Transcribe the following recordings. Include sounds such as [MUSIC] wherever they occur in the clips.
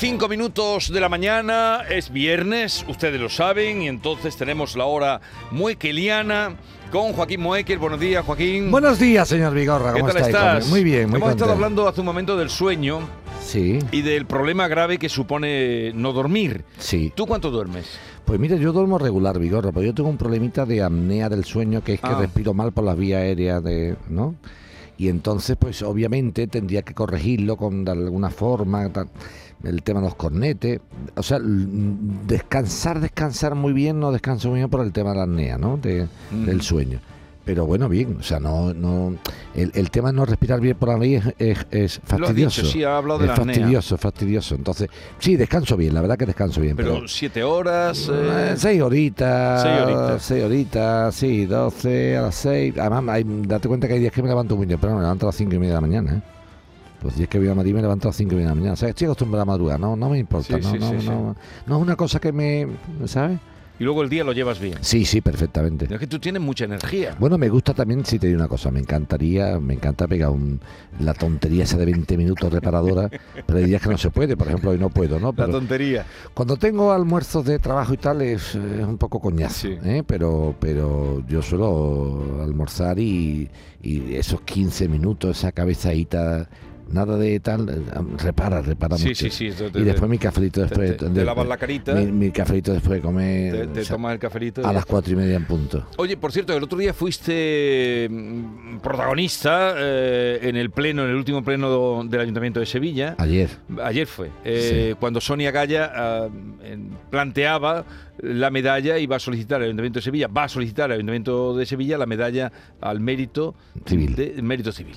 Diez, cinco minutos de la mañana, es viernes, ustedes lo saben, y entonces tenemos la hora muequeliana con Joaquín Muekel. Buenos días, Joaquín. Buenos días, señor Vigorra. ¿Qué ¿Cómo tal está, estás? Muy bien, muy Hemos estado hablando hace un momento del sueño Sí, y del problema grave que supone no dormir. sí. ¿Tú cuánto duermes? Pues mira, yo duermo regular, Vigorra, pero yo tengo un problemita de apnea del sueño, que es que Ah. respiro mal por las vías aéreas, de, ¿no? Y entonces, pues obviamente tendría que corregirlo con de alguna forma, tal, el tema de los cornetes. O sea, descansar, descansar muy bien, no descanso muy bien por el tema de la apnea, ¿no? De- Mm. Del sueño. Pero bueno, bien, o sea, no, no, el, el tema de no respirar bien por la nariz es, es, es Lo has dicho, fastidioso. sí, ha hablado de es la apnea. fastidioso, fastidioso. Entonces, sí, descanso bien, la verdad que descanso bien. Pero Pero, siete horas. eh, eh, seis horitas. seis horitas. Seis horitas, sí, doce a las seis. Además, hay- date cuenta que hay días que me levanto muy temprano, me levanto a las cinco y media de la mañana. ¿eh? Los días que voy a Madrid me levanto a las cinco y media de la mañana. O sea, estoy acostumbrado a madrugar, no, no me importa. Sí, no, sí, no, sí, no, no es una cosa que me. ¿Sabes? y luego el día lo llevas bien. Sí, sí, perfectamente. Es que tú tienes mucha energía. Bueno, me gusta también, si te digo una cosa, me encantaría, me encanta pegar un, la tontería esa de 20 minutos reparadora, [LAUGHS] pero hay días que no se puede, por ejemplo, hoy no puedo, ¿no? La tontería. cuando tengo almuerzos de trabajo y tal es, es un poco coñazo, Sí. ¿eh? pero, pero yo suelo almorzar y, y esos 15 minutos, esa cabezadita, nada de tal, eh, repara, repara Sí, mucho. sí, sí. te- y después mi cafelito después. te- te de- lavas la carita, mi, mi cafelito después de comer te, o sea, tomas el cafelito. a las cuatro y media en punto. Oye, por cierto, el otro día fuiste mm, protagonista eh, en el pleno, en el último pleno del Ayuntamiento de Sevilla. Ayer. Ayer fue, eh, cuando Sonia Gaya ah, planteaba la medalla y va a solicitar al Ayuntamiento de Sevilla, va a solicitar al Ayuntamiento de Sevilla la medalla al mérito Civil. de- mérito civil.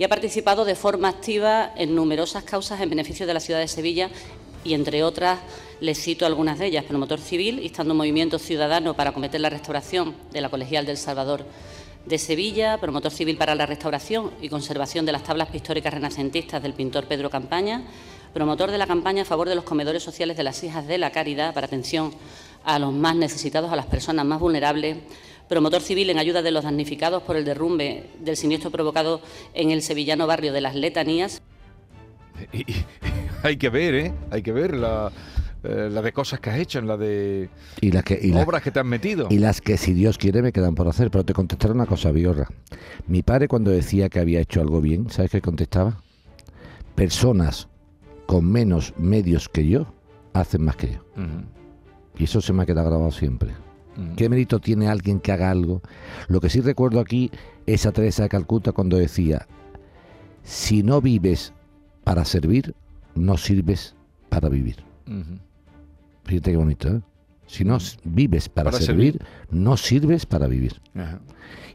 Y ha participado de forma activa en numerosas causas en beneficio de la ciudad de Sevilla y, entre otras, les cito algunas de ellas. Promotor civil, instando movimiento ciudadano para acometer la restauración de la Colegial del Salvador de Sevilla, promotor civil para la restauración y conservación de las tablas pictóricas renacentistas del pintor Pedro Campaña, promotor de la campaña a favor de los comedores sociales de las hijas de la caridad para atención a los más necesitados, a las personas más vulnerables, promotor civil en ayuda de los damnificados por el derrumbe del siniestro provocado en el sevillano barrio de las Letanías, Y- y- [LAUGHS] hay que ver, ¿eh? Hay que ver la, eh, la de cosas que has hecho, en la de Y las que, y las- obras que te has metido. y las que si Dios quiere me quedan por hacer. Pero te contestaré una cosa, Biorra. Mi padre cuando decía que había hecho algo bien, ¿sabes qué contestaba? Personas con menos medios que yo hacen más que yo. Y eso se me ha quedado grabado siempre. ¿Qué mérito tiene alguien que haga algo? Lo que sí recuerdo aquí es a Teresa de Calcuta cuando decía, si no vives para servir, no sirves para vivir. Fíjate qué bonito, ¿eh? Si no vives para, Para servir, servir. no sirves para vivir. Ajá.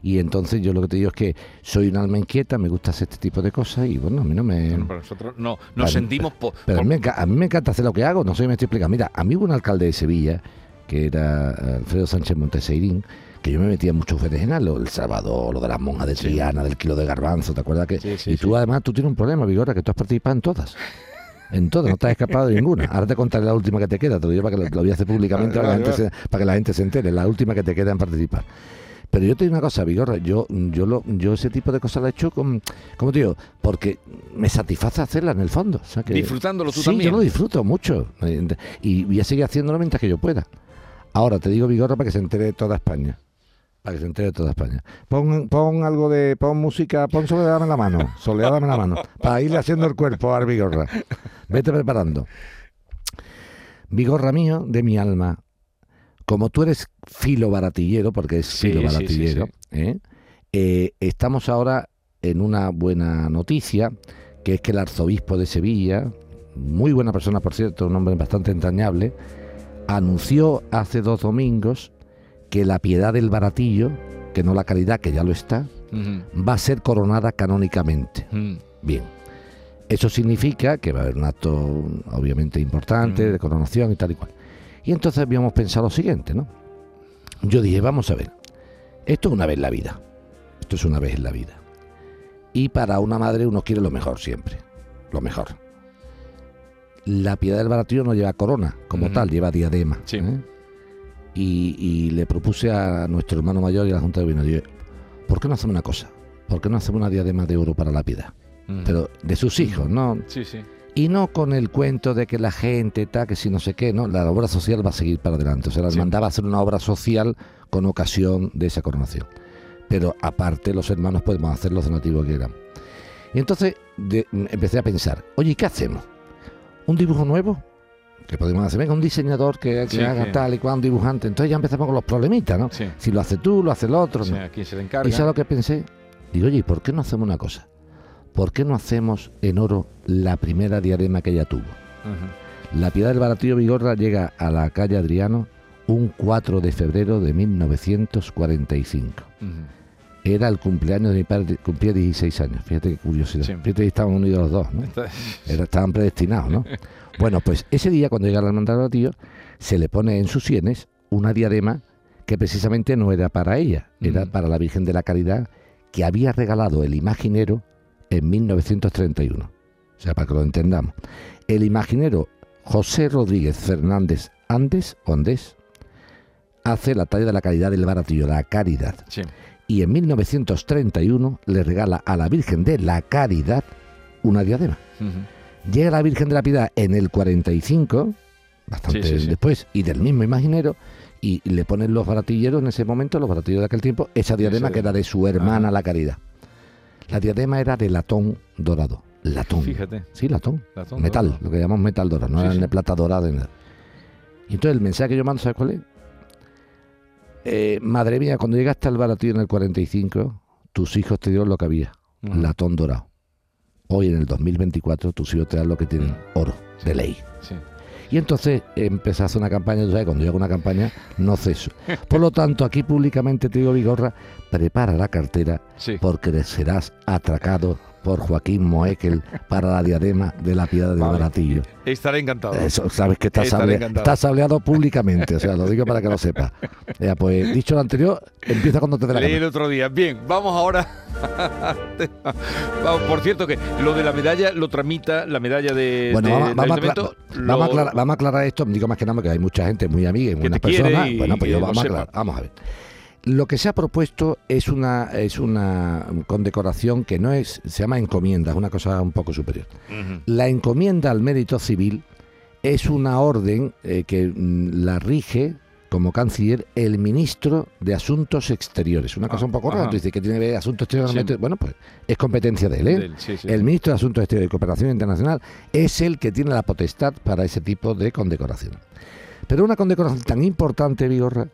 Y entonces yo lo que te digo es que soy un alma inquieta, me gusta hacer este tipo de cosas y bueno, a mí no me... Bueno, para nosotros no, nos sentimos po- Pero a por- mí, me, a mí me encanta hacer lo que hago, no sé si me estoy explicando. Mira, a mí hubo un alcalde de Sevilla, que era Alfredo Sánchez Monteseirín, que yo me metía en muchos berenjenales, lo del Salvador, lo de las monjas de Sí. Triana, del kilo de garbanzo, ¿te acuerdas? que Sí, sí, Y tú además, tú tienes un problema, Vigora, que tú has participado en todas. En todas, no te has escapado de ninguna. Ahora te contaré la última que te queda, te lo digo para que lo, lo voy a hacer públicamente para, que la gente se, para que la gente se entere, la última que te queda en participar. Pero yo te digo una cosa, Vigorra, yo, yo, lo, yo ese tipo de cosas la he hecho con, como te digo, porque me satisface hacerla en el fondo. o sea que- Disfrutándolo tú sí, también. yo lo disfruto mucho eh, y voy a seguir haciéndolo mientras que yo pueda. Ahora te digo Vigorra para que se entere de toda España. Para que se entere de toda España. Pon, pon algo de, pon música, pon Soledad en la mano, Soledad en la mano, para irle haciendo el cuerpo a Vigorra. Vete preparando. Vigorra mío, de mi alma, como tú eres filo baratillero, porque es Sí, filo sí, sí, baratillero, ¿eh? Eh, estamos ahora en una buena noticia, que es que el arzobispo de Sevilla, muy buena persona por cierto, un hombre bastante entrañable, anunció hace dos domingos que la piedad del baratillo, que no la caridad, que ya lo está, va a ser coronada canónicamente. Bien. Eso significa que va a haber un acto obviamente importante de coronación y tal y cual. Y entonces habíamos pensado lo siguiente, ¿no? yo dije, vamos a ver, esto es una vez en la vida. Esto es una vez en la vida. Y para una madre uno quiere lo mejor siempre. Lo mejor. La piedad del baratillo no lleva corona como tal, lleva diadema. Sí. ¿eh? Y, y le propuse a nuestro hermano mayor y a la Junta de digo, ¿por qué no hacemos una cosa? ¿Por qué no hacemos una diadema de oro para la piedad? Pero de sus hijos, ¿no? Sí, sí. Y no con el cuento de que la gente, tal, que si no sé qué, no, la obra social va a seguir para adelante. O sea, la Sí. va a hacer una obra social con ocasión de esa coronación. Pero aparte, los hermanos podemos hacer los donativos que queramos. Y entonces de- empecé a pensar, oye, ¿y qué hacemos? ¿Un dibujo nuevo? Que podemos hacer, venga, un diseñador que, que Sí, haga que- tal y cual, un dibujante. Entonces ya empezamos con los problemitas, ¿no? Sí. Si lo hace tú, lo hace el otro. Sea, ¿a quién se le encarga? ¿Y sabes lo que pensé? Digo, oye, ¿y por qué no hacemos una cosa? ¿Por qué no hacemos en oro la primera diadema que ella tuvo? La Piedad del Baratillo Vigorra llega a la calle Adriano un 4 de febrero de 1945. Ujú. Era el cumpleaños de mi padre, cumplía 16 años. Fíjate qué curiosidad. Sí. Fíjate que estaban unidos los dos, ¿no? Era- estaban predestinados, ¿no? [LAUGHS] Bueno, pues ese día, cuando llega la hermandad del Baratillo, se le pone en sus sienes una diadema que precisamente no era para ella, era para la Virgen de la Caridad, que había regalado el imaginero en 1931. O sea, para que lo entendamos. El imaginero José Rodríguez Fernández Andes, o Andés, hace la talla de la caridad del baratillo, la caridad. Sí. Y en 1931 le regala a la Virgen de la Caridad una diadema. Llega la Virgen de la Piedad en el 45, bastante Sí, sí, sí. después, y del mismo imaginero, y le ponen los baratilleros en ese momento, los baratilleros de aquel tiempo, esa diadema que era de su hermana la Caridad. La diadema era de latón dorado. Latón. Fíjate. Sí, latón. latón metal, dorado. lo que llamamos metal dorado, no era de plata dorada. ni nada. Y entonces el mensaje que yo mando, ¿sabes cuál es? Eh, madre mía, cuando llegaste al baratillo en el 45, tus hijos te dieron lo que había, latón dorado. Hoy en el 2024 tus hijos te dan lo que tienen, oro, de ley. Sí. Y entonces hacer una campaña, tú sabes, cuando yo hago una campaña no ceso. Por lo tanto, aquí públicamente te digo, Vigorra, prepara la cartera Sí. porque serás atracado por Joaquín Moekel para la diadema de la piedad Vale. baratillo. Estaré encantado. Eso, sabes que estás, sable- estás sableado públicamente, o sea, lo digo para que lo sepas. Ya, pues dicho lo anterior, empieza cuando te dé la Leí el otro día. Bien, vamos ahora. [LAUGHS] Vamos, por cierto, que lo de la medalla lo tramita la medalla de. Bueno, de- vamos, vamos a aclarar, vamos, a aclarar, vamos a aclarar esto, digo más que nada porque hay mucha gente muy amiga y buenas personas. y bueno, pues yo vamos a sepa. aclarar, vamos a ver. Lo que se ha propuesto es una es una condecoración que no es se llama encomienda, es una cosa un poco superior. La encomienda al mérito civil es una orden eh, que mm, la rige como canciller el ministro de Asuntos Exteriores. Una cosa Ah, un poco rara. dices que tiene que ver Asuntos Exteriores. Sí. Bueno, pues es competencia de él. ¿eh? Del- sí, sí. El ministro de Asuntos Exteriores y Cooperación Internacional es el que tiene la potestad para ese tipo de condecoración. Pero una condecoración tan importante, Vigorra,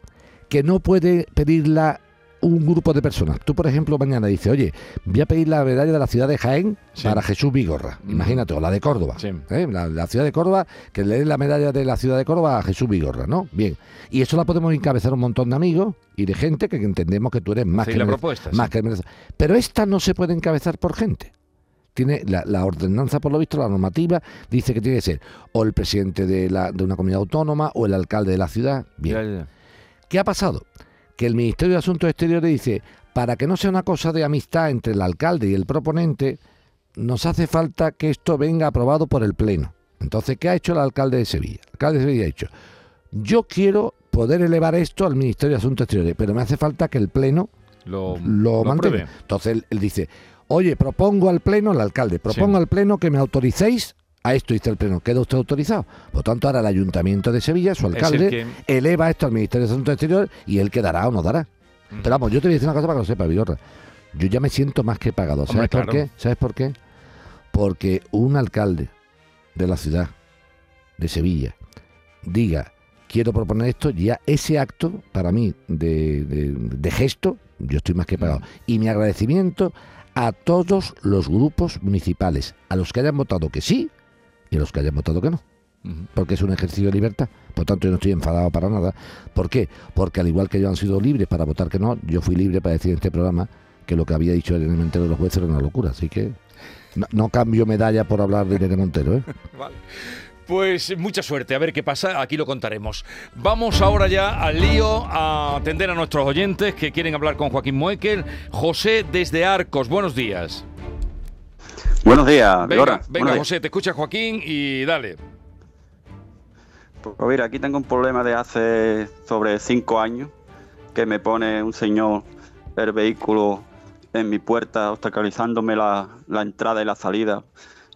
que no puede pedirla un grupo de personas. Tú, por ejemplo, mañana dices, oye, voy a pedir la medalla de la ciudad de Jaén Sí. para Jesús Vigorra. Mm. Imagínate, o la de Córdoba. Sí. ¿eh? La, la ciudad de Córdoba, que le den la medalla de la ciudad de Córdoba a Jesús Vigorra, ¿no? Bien. Y eso la podemos encabezar un montón de amigos y de gente que entendemos que tú eres más que la merec- propuesta. sí. más que merece- Pero esta no se puede encabezar por gente. Tiene la, la ordenanza, por lo visto, la normativa, dice que tiene que ser o el presidente de, la, de una comunidad autónoma o el alcalde de la ciudad. Bien. Ya, ya. ¿Qué ha pasado? Que el Ministerio de Asuntos Exteriores dice, para que no sea una cosa de amistad entre el alcalde y el proponente, nos hace falta que esto venga aprobado por el Pleno. Entonces, ¿qué ha hecho el alcalde de Sevilla? El alcalde de Sevilla ha dicho, yo quiero poder elevar esto al Ministerio de Asuntos Exteriores, pero me hace falta que el Pleno Lo, lo, mantenga. Entonces él, él dice, oye, propongo al Pleno, el alcalde, propongo Sí. al Pleno que me autoricéis a esto, dice el Pleno, queda usted autorizado. Por tanto, ahora el Ayuntamiento de Sevilla, su el alcalde, que- eleva esto al Ministerio de Asuntos Exteriores y él quedará o no dará. Mm. Pero vamos, yo te voy a decir una cosa para que lo sepa, Vigorra. Yo ya me siento más que pagado. ¿Sabes Hombre, por claro. qué? ¿Sabes por qué? Porque un alcalde de la ciudad de Sevilla diga, quiero proponer esto, ya ese acto, para mí, de, de- de gesto, yo estoy más que pagado. Mm. Y mi agradecimiento a todos los grupos municipales, a los que hayan votado que sí y los que hayan votado que no porque es un ejercicio de libertad. Por tanto, yo no estoy enfadado para nada. ¿Por qué? Porque al igual que ellos han sido libres para votar que no, yo fui libre para decir en este programa que lo que había dicho el Montero de los jueces era una locura. Así que no, no cambio medalla por hablar de Irene Montero. ¿eh? [LAUGHS] Vale. Pues mucha suerte, a ver qué pasa, aquí lo contaremos. Vamos ahora ya al lío a atender a nuestros oyentes que quieren hablar con Joaquín Moekel. José desde Arcos, buenos días. Buenos días, Venga, Vigorra. venga Buenos días. José, te escucha Joaquín y dale. Pues mira, aquí tengo un problema de hace sobre cinco años que me pone un señor el vehículo en mi puerta, obstaculizándome la, la entrada y la salida.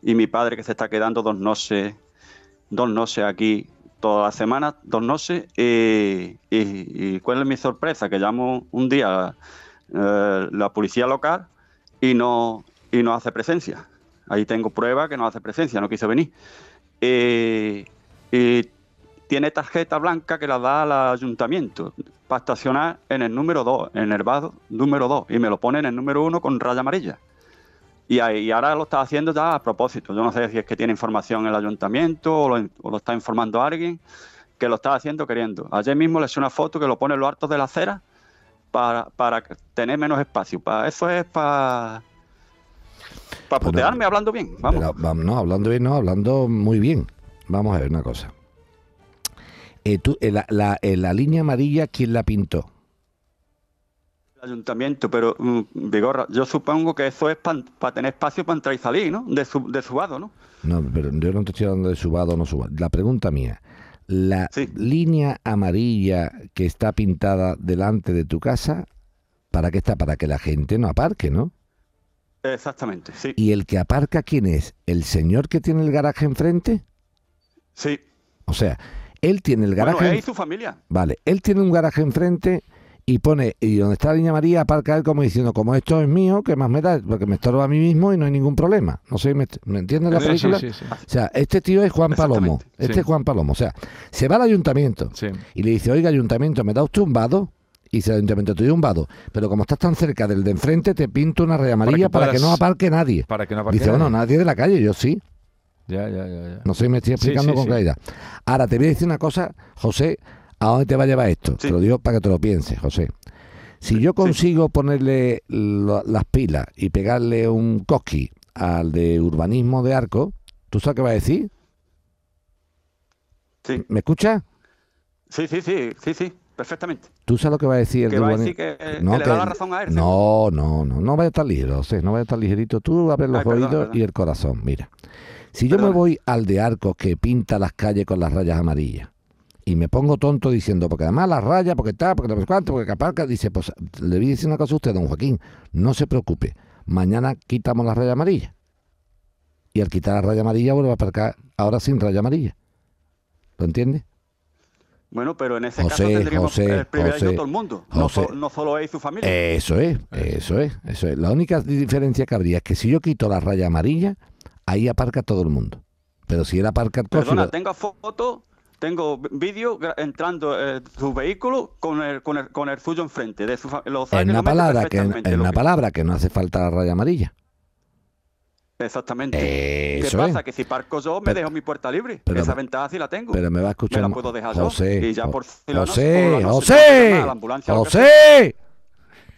Y mi padre que se está quedando dos noches, dos noches aquí toda la semana, dos noches. Y, y- y cuál es mi sorpresa, que llamo un día eh, la policía local y no, y no hace presencia. Ahí tengo prueba que no hace presencia, no quiso venir. Eh, y tiene tarjeta blanca que la da al ayuntamiento para estacionar en el número 2, en el vado número 2, y me lo pone en el número 1 con raya amarilla. Y, ahí- ahora lo está haciendo ya a propósito. Yo no sé si es que tiene información el ayuntamiento o lo, está informando alguien que lo está haciendo queriendo. Ayer mismo le hice una foto que lo pone en los hartos de la acera para, para tener menos espacio. Para, eso es para, para Pero- putearme hablando bien. Vamos. Pero, no, hablando bien, no, hablando muy bien. Vamos a ver una cosa. Eh, tú, eh, la, la- eh, la línea amarilla, ¿quién la pintó? El ayuntamiento, pero mm, Vigorra, yo supongo que eso es para tener espacio para entrar y salir, ¿no? De su, de su vado, ¿no? No, pero yo no te estoy hablando de subado o no subado. La pregunta mía, la Sí. línea amarilla que está pintada delante de tu casa, ¿para qué está? Para que la gente no aparque, ¿no? Exactamente, sí. ¿Y el que aparca quién es? ¿El señor que tiene el garaje enfrente? Sí. O sea, él tiene el garaje... Bueno, él en- y su familia. Vale, él tiene un garaje enfrente y pone, y donde está la línea amarilla, aparca él como diciendo, como esto es mío, ¿qué más me da? Porque me estorba a mí mismo y no hay ningún problema. No sé, ¿me, me entiendes la película? sí, sí, sí. O sea, este tío es Juan Palomo. Este sí. es Juan Palomo. O sea, se va al ayuntamiento Sí. y le dice, oiga, ayuntamiento, ¿me da usted un vado? Y doy un vado. Pero como estás tan cerca del de enfrente, te pinto una raya amarilla para que, puedas- no aparque nadie. Para que no aparque Dice, bueno, nadie. nadie de la calle, yo sí. Ya, ya, ya, ya. No sé si me estoy explicando sí, con sí. claridad. Ahora, te voy a decir una cosa, José, ¿a dónde te va a llevar esto? Te lo digo para que te lo pienses, José. Si yo consigo ponerle lo- las pilas y pegarle un cosqui al de urbanismo de Arco, ¿tú sabes qué va a decir? Sí, ¿Me escuchas? sí, sí, sí, sí, sí, perfectamente. ¿Tú sabes lo que va a decir el Que va a decir que, No, que le que- da la razón a él. No, no, no, no vaya tan ligero, José, no vaya tan ligerito. Tú abres los Ay, oídos y el corazón. Mira, si yo me voy al de Arcos que pinta las calles con las rayas amarillas y me pongo tonto diciendo, porque además las rayas, porque está, porque no sé cuánto, porque aparca, dice, pues le voy a decir una cosa a usted, don Joaquín, no se preocupe, mañana quitamos la raya amarilla. Y al quitar la raya amarilla vuelve a aparcar ahora sin raya amarilla. ¿Lo entiendes? Bueno, pero en ese José, caso tendríamos José, el privilegio de todo el mundo. No, José. so- no solo él y su familia. Eso es, eso es, eso es. La única diferencia que habría es que si yo quito la raya amarilla, ahí aparca todo el mundo. Pero si él aparca el coche... Perdona, lo- tengo fotos, tengo vídeo entrando eh, su vehículo con el, con el, con el suyo enfrente. De su fa- lo sabe, en una palabra que en, una que- palabra que no hace falta la raya amarilla. Exactamente. ¿Qué Eso pasa? es. Que si parco yo, me Pero- dejo mi puerta libre. pero Esa ventaja sí la tengo. Pero me va a escuchar Me la puedo dejar yo, José, y ya por si la noche, José, por la noche, tengo que José, llamar a la ambulancia o lo que José,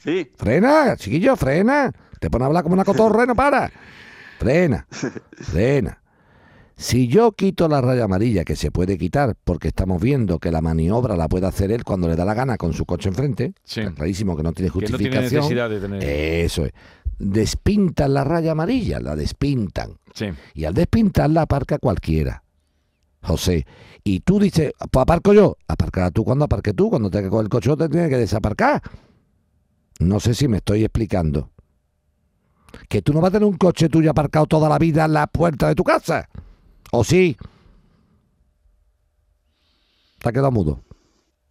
Sí, frena, chiquillo, frena. Te pone a hablar como una cotorra y no para. Frena, [LAUGHS] frena. Si yo quito la raya amarilla, que se puede quitar, porque estamos viendo que la maniobra la puede hacer él cuando le da la gana con su coche enfrente, Sí. está clarísimo que no tiene Que no tiene justificación. necesidad de tener. Eso es. Despintan la raya amarilla, la despintan. Sí. Y al despintarla aparca cualquiera. José. Y tú dices, pues aparco yo. Aparcará tú cuando aparque tú. Cuando te con el coche te tiene que desaparcar. No sé si me estoy explicando. Que tú no vas a tener un coche tuyo aparcado toda la vida en la puerta de tu casa. ¿O sí? Te ha quedado mudo.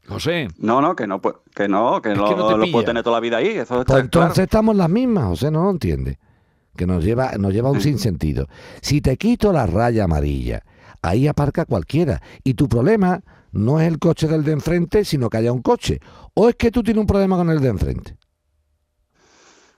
José, no, no, que no, que no, que Es no, que no lo puedo tener toda la vida ahí. Eso está Pues entonces claro. estamos las mismas, José, no lo entiende. Que nos lleva, nos lleva a un sinsentido. Si te quito la raya amarilla, ahí aparca cualquiera. Y tu problema no es el coche del de enfrente, sino que haya un coche. ¿O es que tú tienes un problema con el de enfrente?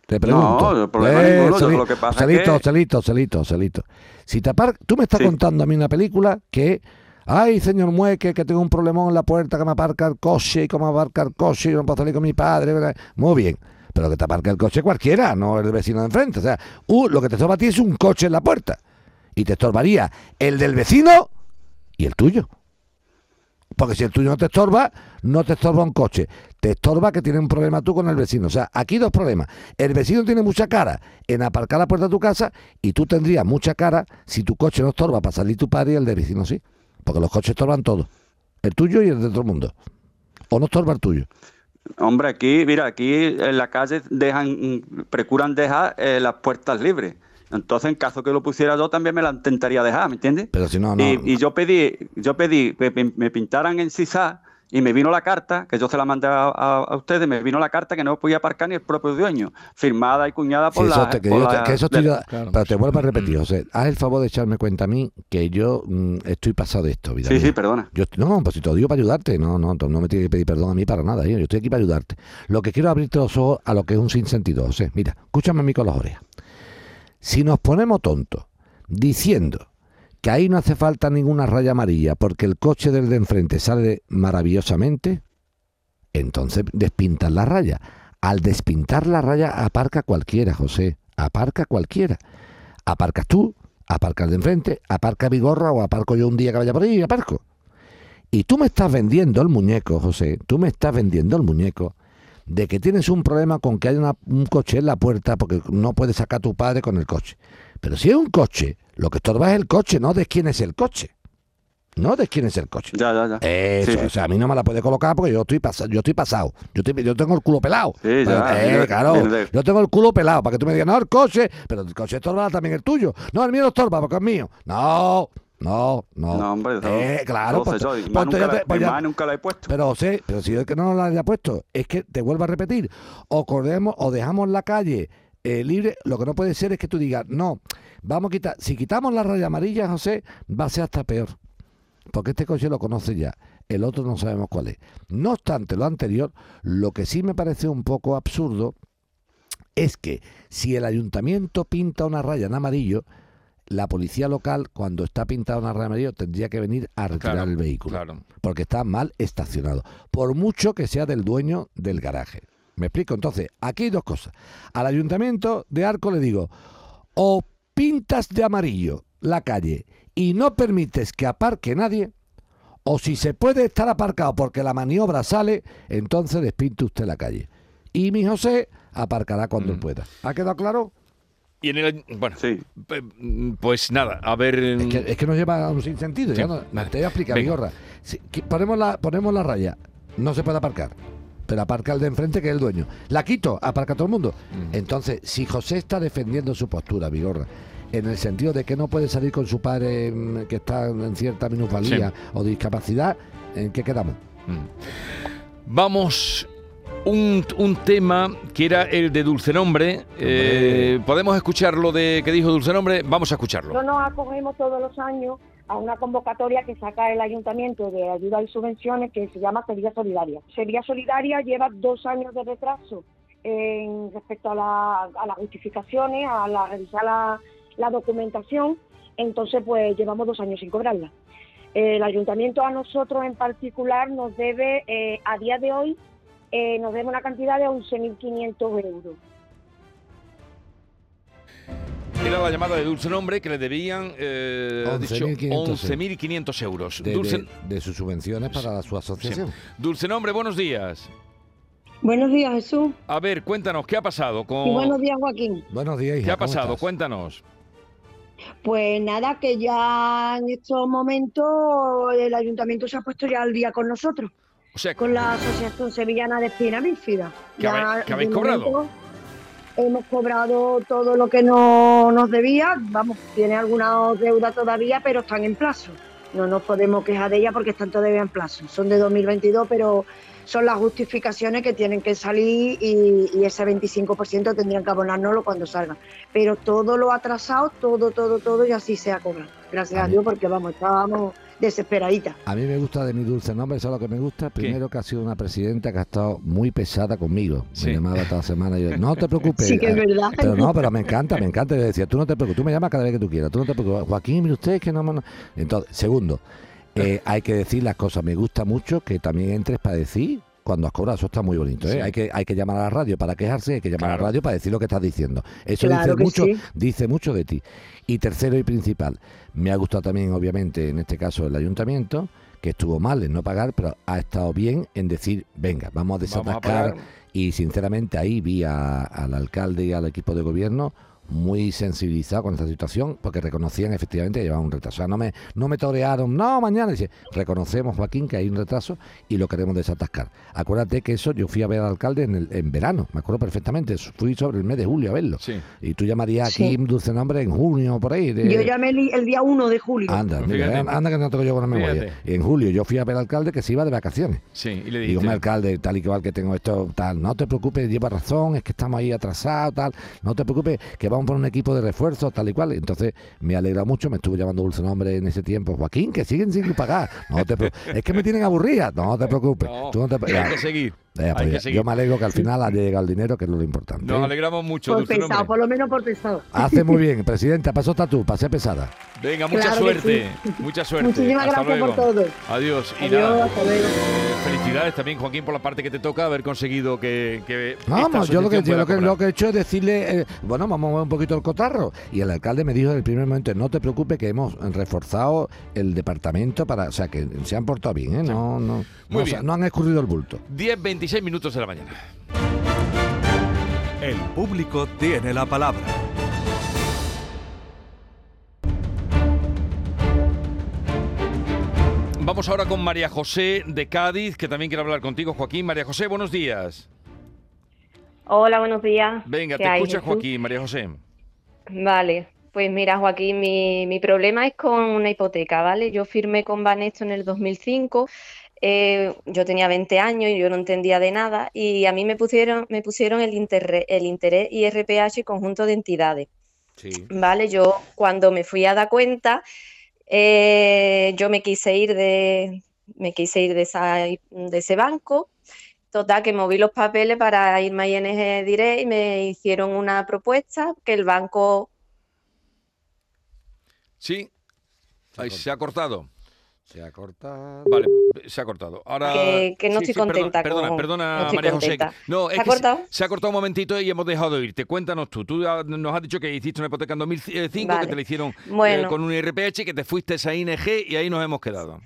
Te pregunto. No, el problema ninguno, yo Celi- lo que pasa es Celito, Celito, Celito, Celito. Si te apar- tú me estás Sí. contando a mí una película que, ay, señor Mueque, que tengo un problemón en la puerta, que me aparca el coche, y cómo aparca el coche, y no puedo salir con mi padre. ¿verdad? Muy bien. Pero que te aparca el coche cualquiera, no el vecino de enfrente. O sea, uh, lo que te estorba a ti es un coche en la puerta. Y te estorbaría el del vecino ¿Y el tuyo? Porque si el tuyo no te estorba, no te estorba un coche. Te estorba que tiene un problema tú con el vecino. O sea, aquí dos problemas. El vecino tiene mucha cara en aparcar la puerta de tu casa y tú tendrías mucha cara si tu coche no estorba para salir tu padre y el del vecino sí. Porque los coches estorban todos. El tuyo y el de todo el mundo. O no estorba el tuyo. Hombre, aquí, mira, aquí en la calle dejan, procuran dejar eh, las puertas libres. Entonces, en caso que lo pusiera yo, también me la intentaría dejar, ¿me entiendes? Pero si no, no. Y, y yo pedí, yo pedí que me- me pintaran en CISA y me vino la carta, que yo se la mandé a, a- a ustedes, me vino la carta que no podía aparcar ni el propio dueño, firmada y cuñada por Sí, eso la... te- que por yo te- la- que eso estoy de- yo- Claro. Pero te vuelvo a repetir, José. Haz el favor de echarme cuenta a mí que yo mm, estoy pasado de esto, vida Sí, mía. sí, perdona. Yo, estoy- no, pues si te lo digo para ayudarte, no, no, no me tienes que pedir perdón a mí para nada, ¿eh? yo estoy aquí para ayudarte. Lo que quiero es abrirte los ojos a lo que es un sinsentido, José. Mira, escúchame a mí con las orejas. Si nos ponemos tontos diciendo que ahí no hace falta ninguna raya amarilla porque el coche del de enfrente sale maravillosamente, entonces despintas la raya. Al despintar la raya aparca cualquiera, José, aparca cualquiera. Aparcas tú, aparca el de enfrente, aparca Vigorra o aparco yo un día que vaya por ahí y aparco. Y tú me estás vendiendo el muñeco, José, tú me estás vendiendo el muñeco de que tienes un problema con que hay una- un coche en la puerta porque no puedes sacar a tu padre con el coche. Pero si es un coche, lo que estorba es el coche, no de quién es el coche. No de quién es el coche. Ya, ya, ya. Eso, Sí, o sea, a mí no me la puede colocar porque yo estoy pasado, yo estoy pasado. Yo, estoy- yo tengo el culo pelado. Sí, ya, eh, claro, de- yo tengo el culo pelado para que tú me digas, no, el coche, pero el coche estorba también el tuyo. No, el mío no estorba porque es mío. No, no, no. No, hombre, Eh, claro, pues, yo, pues entonces nunca la- te- pues ya- nunca la he puesto. pero José, pero si yo es que no la haya puesto, es que te vuelvo a repetir, o corremos o dejamos la calle eh, libre, lo que no puede ser es que tú digas, no, vamos a quitar, si quitamos la raya amarilla, José, va a ser hasta peor. Porque este coche lo conoce ya, el otro no sabemos cuál es. No obstante lo anterior, lo que sí me parece un poco absurdo es que si el ayuntamiento pinta una raya en amarillo, la policía local, cuando está pintada una raya amarillo, tendría que venir a retirar Claro, el vehículo Claro. porque está mal estacionado, por mucho que sea del dueño del garaje. ¿Me explico? Entonces, aquí hay dos cosas. Al ayuntamiento de Arco le digo, o pintas de amarillo la calle y no permites que aparque nadie, o si se puede estar aparcado porque la maniobra sale, entonces despinte usted la calle. Y mi José aparcará cuando Mm. pueda. ¿Ha quedado claro? Y en el. Bueno, Sí. pe- pues nada, a ver. Es que, es que nos lleva a un sinsentido. Sí. Ya no, Vale. te voy a explicar. Si- que ponemos, la, ponemos la raya, no se puede aparcar. Pero aparca el de enfrente, que es el dueño. La quito, aparca todo el mundo. Entonces, si José está defendiendo su postura, Vigorra, en el sentido de que no puede salir con su padre mm, que está en cierta minusvalía o discapacidad, ¿en qué quedamos? Mm. Vamos. Un, un tema que era el de Dulce Nombre. Eh, ¿Podemos escuchar lo de que dijo Dulce Nombre? Vamos a escucharlo. Nos acogemos todos los años a una convocatoria que saca el ayuntamiento de ayuda y subvenciones que se llama Sevilla Solidaria. Sevilla Solidaria lleva dos años de retraso en respecto a, la- las justificaciones, a la, revisar la, la documentación, entonces pues llevamos dos años sin cobrarla. El ayuntamiento a nosotros en particular nos debe, eh, a día de hoy, eh, nos debe una cantidad de 11.500 euros. Era la llamada de Dulce Nombre que le debían eh, ha dicho 11.500 11.500 euros. De, Dulce, de- de sus subvenciones para su asociación. Dulce Nombre, buenos días. Buenos días, Jesús. A ver, cuéntanos, ¿qué ha pasado con... Y buenos días, Joaquín. Buenos días, hija, ¿Qué ha ¿cómo pasado? estás? Cuéntanos. Pues nada, que ya en estos momentos el ayuntamiento se ha puesto ya al día con nosotros, O sea, con la Asociación Sevillana de Espina Bífida. ¿Qué Ya habéis- qué habéis de cobrado? momento Hemos cobrado todo lo que no nos debía, vamos, tiene alguna deuda todavía, pero están en plazo. No nos podemos quejar de ella porque están todavía en plazo. Son de 2022, pero son las justificaciones que tienen que salir y, y ese 25% tendrían que abonárnoslo cuando salga. Pero todo lo atrasado, todo, todo, todo, y así se ha cobrado. Gracias A Dios, porque vamos, estábamos desesperaditas. A mí me gusta de mi dulce nombre, ¿sabes lo que me gusta? Primero que ha sido una presidenta que ha estado muy pesada conmigo. Sí. Me llamaba toda semana y yo, no te preocupes. Sí que es Eh, verdad. Pero no, pero me encanta, me encanta. Yo decía, tú no te preocupes, tú me llamas cada vez que tú quieras, tú no te preocupes. Joaquín, mire usted que no... no- Entonces, segundo, eh, hay que decir las cosas. Me gusta mucho que también entres para decir cuando has cobrado. Eso está muy bonito. ¿eh? Sí. Hay, que, hay que llamar a la radio para quejarse, hay que llamar a la radio para decir lo que estás diciendo. Eso Claro dice, mucho, sí. dice mucho de ti. Y tercero y principal, me ha gustado también, obviamente, en este caso el ayuntamiento, que estuvo mal en no pagar, pero ha estado bien en decir, venga, vamos a Vamos a desatascar. y sinceramente ahí vi a- al alcalde y al equipo de gobierno muy sensibilizado con esta situación porque reconocían efectivamente que llevaban un retraso. O sea, no me, no me torearon, no, mañana. Dice, reconocemos, Joaquín, que hay un retraso y lo queremos desatascar. Acuérdate que eso yo fui a ver al alcalde en, el, en verano, me acuerdo perfectamente. Fui sobre el mes de julio a verlo. Sí. Y tú llamarías aquí Sí. Dulce Nombre en junio, por ahí. de- Yo llamé el, el día 1 de julio. Anda, mira, fíjate. anda que no tengo yo buena memoria. Fíjate. Y en julio yo fui a ver al alcalde que se iba de vacaciones. Sí, y le Digo, dijiste. alcalde, tal y cual que tengo esto, tal, no te preocupes, lleva razón, es que estamos ahí atrasados, tal, no te preocupes, que vamos por un equipo de refuerzo, tal y cual. Entonces me alegra mucho, me estuvo llamando dulce nombre en ese tiempo, Joaquín, que siguen sin pagar. No te es que me tienen aburrida, no te preocupes. No, tú no te hay que seguir. Pues yo me alegro que al final haya llegado el dinero, que es lo importante. Nos alegramos mucho, por pesado, Nombre. por lo menos por pesado. Hace muy [LAUGHS] bien, presidenta, pasó tú, pasé pesada. Venga, mucha Claro suerte. Mucha suerte. Muchísimas Hasta gracias luego. por todo. Adiós. Y Adiós, nada, hasta luego. eh, felicidades también, Joaquín, por la parte que te toca haber conseguido que. que vamos, yo lo que, yo lo, que, pueda lo que he hecho es decirle, eh, bueno, vamos a mover un poquito el cotarro. Y el alcalde me dijo en el primer momento, no te preocupes que hemos reforzado el departamento para, o sea, que se han portado bien, ¿eh? No, no, Muy no, o sea, bien. no han escurrido el bulto. cobrar. 10, 26 minutos de la mañana. El público tiene la palabra. Vamos ahora con María José de Cádiz, que también quiere hablar contigo, Joaquín. María José, buenos días. Hola, buenos días. Venga, ¿Qué te hay, escucha Jesús? Joaquín, María José. Vale, pues mira, Joaquín, mi, mi problema es con una hipoteca, ¿vale? Yo firmé con Banesto en el 2005, eh, yo tenía 20 años y yo no entendía de nada y a mí me pusieron, me pusieron el, interre- el interés IRPH conjunto de entidades. Sí. Vale, yo cuando me fui a dar cuenta, eh, yo me quise ir de, me quise ir de, esa- de ese banco. Total, que moví los papeles para irme a ING Direct y me hicieron una propuesta que el banco, Sí. Ahí, se ha cortado. Se ha cortado. Vale, se ha cortado. Ahora Que- que no estoy contenta Perdona, con- perdona, no María José. contenta. No, es ¿Se ha que cortado? Se, ha cortado un momentito y hemos dejado de oírte. Cuéntanos tú. Tú nos has dicho que hiciste una hipoteca en 2005, que Vale. te la hicieron eh, con un IRPH, que te fuiste a esa ING y ahí nos hemos quedado.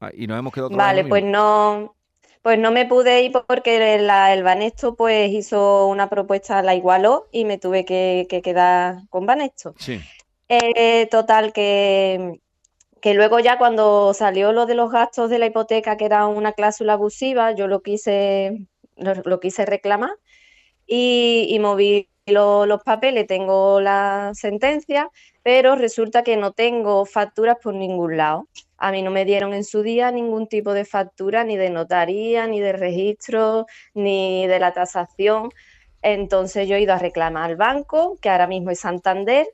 Ah, y nos hemos quedado vale, pues no, pues no me pude ir porque la- el Banesto pues hizo una propuesta, la igualó y me tuve que, que quedar con Banesto. Sí. Eh, total, que, que luego ya cuando salió lo de los gastos de la hipoteca, que era una cláusula abusiva, yo lo quise, lo, quise reclamar y, y moví lo- los papeles, tengo la sentencia, pero resulta que no tengo facturas por ningún lado. A mí no me dieron en su día ningún tipo de factura, ni de notaría, ni de registro, ni de la tasación. Entonces yo he ido a reclamar al banco, que ahora mismo es Santander,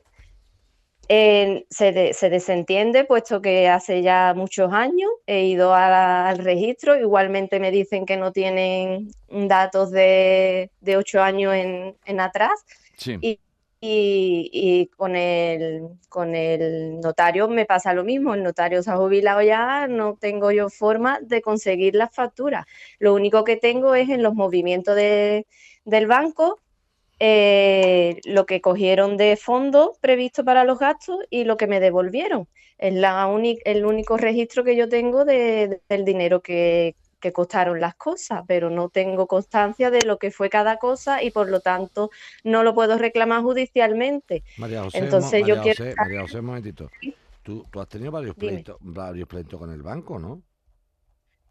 eh, se, de- se desentiende, puesto que hace ya muchos años he ido la- al registro, igualmente me dicen que no tienen datos de, de ocho años en, en atrás Sí. y, y- y con el, con el notario me pasa lo mismo, el notario se ha jubilado ya, no tengo yo forma de conseguir las facturas. Lo único que tengo es en los movimientos de- del banco eh, lo que cogieron de fondo previsto para los gastos y lo que me devolvieron. Es la el único registro que yo tengo de- del dinero que, que costaron las cosas, pero no tengo constancia de lo que fue cada cosa y por lo tanto no lo puedo reclamar judicialmente. María José, Entonces, mo- yo María quiero José, María José, un momentito. Tú, tú has tenido varios Dime. pleitos, varios pleitos con el banco, ¿no?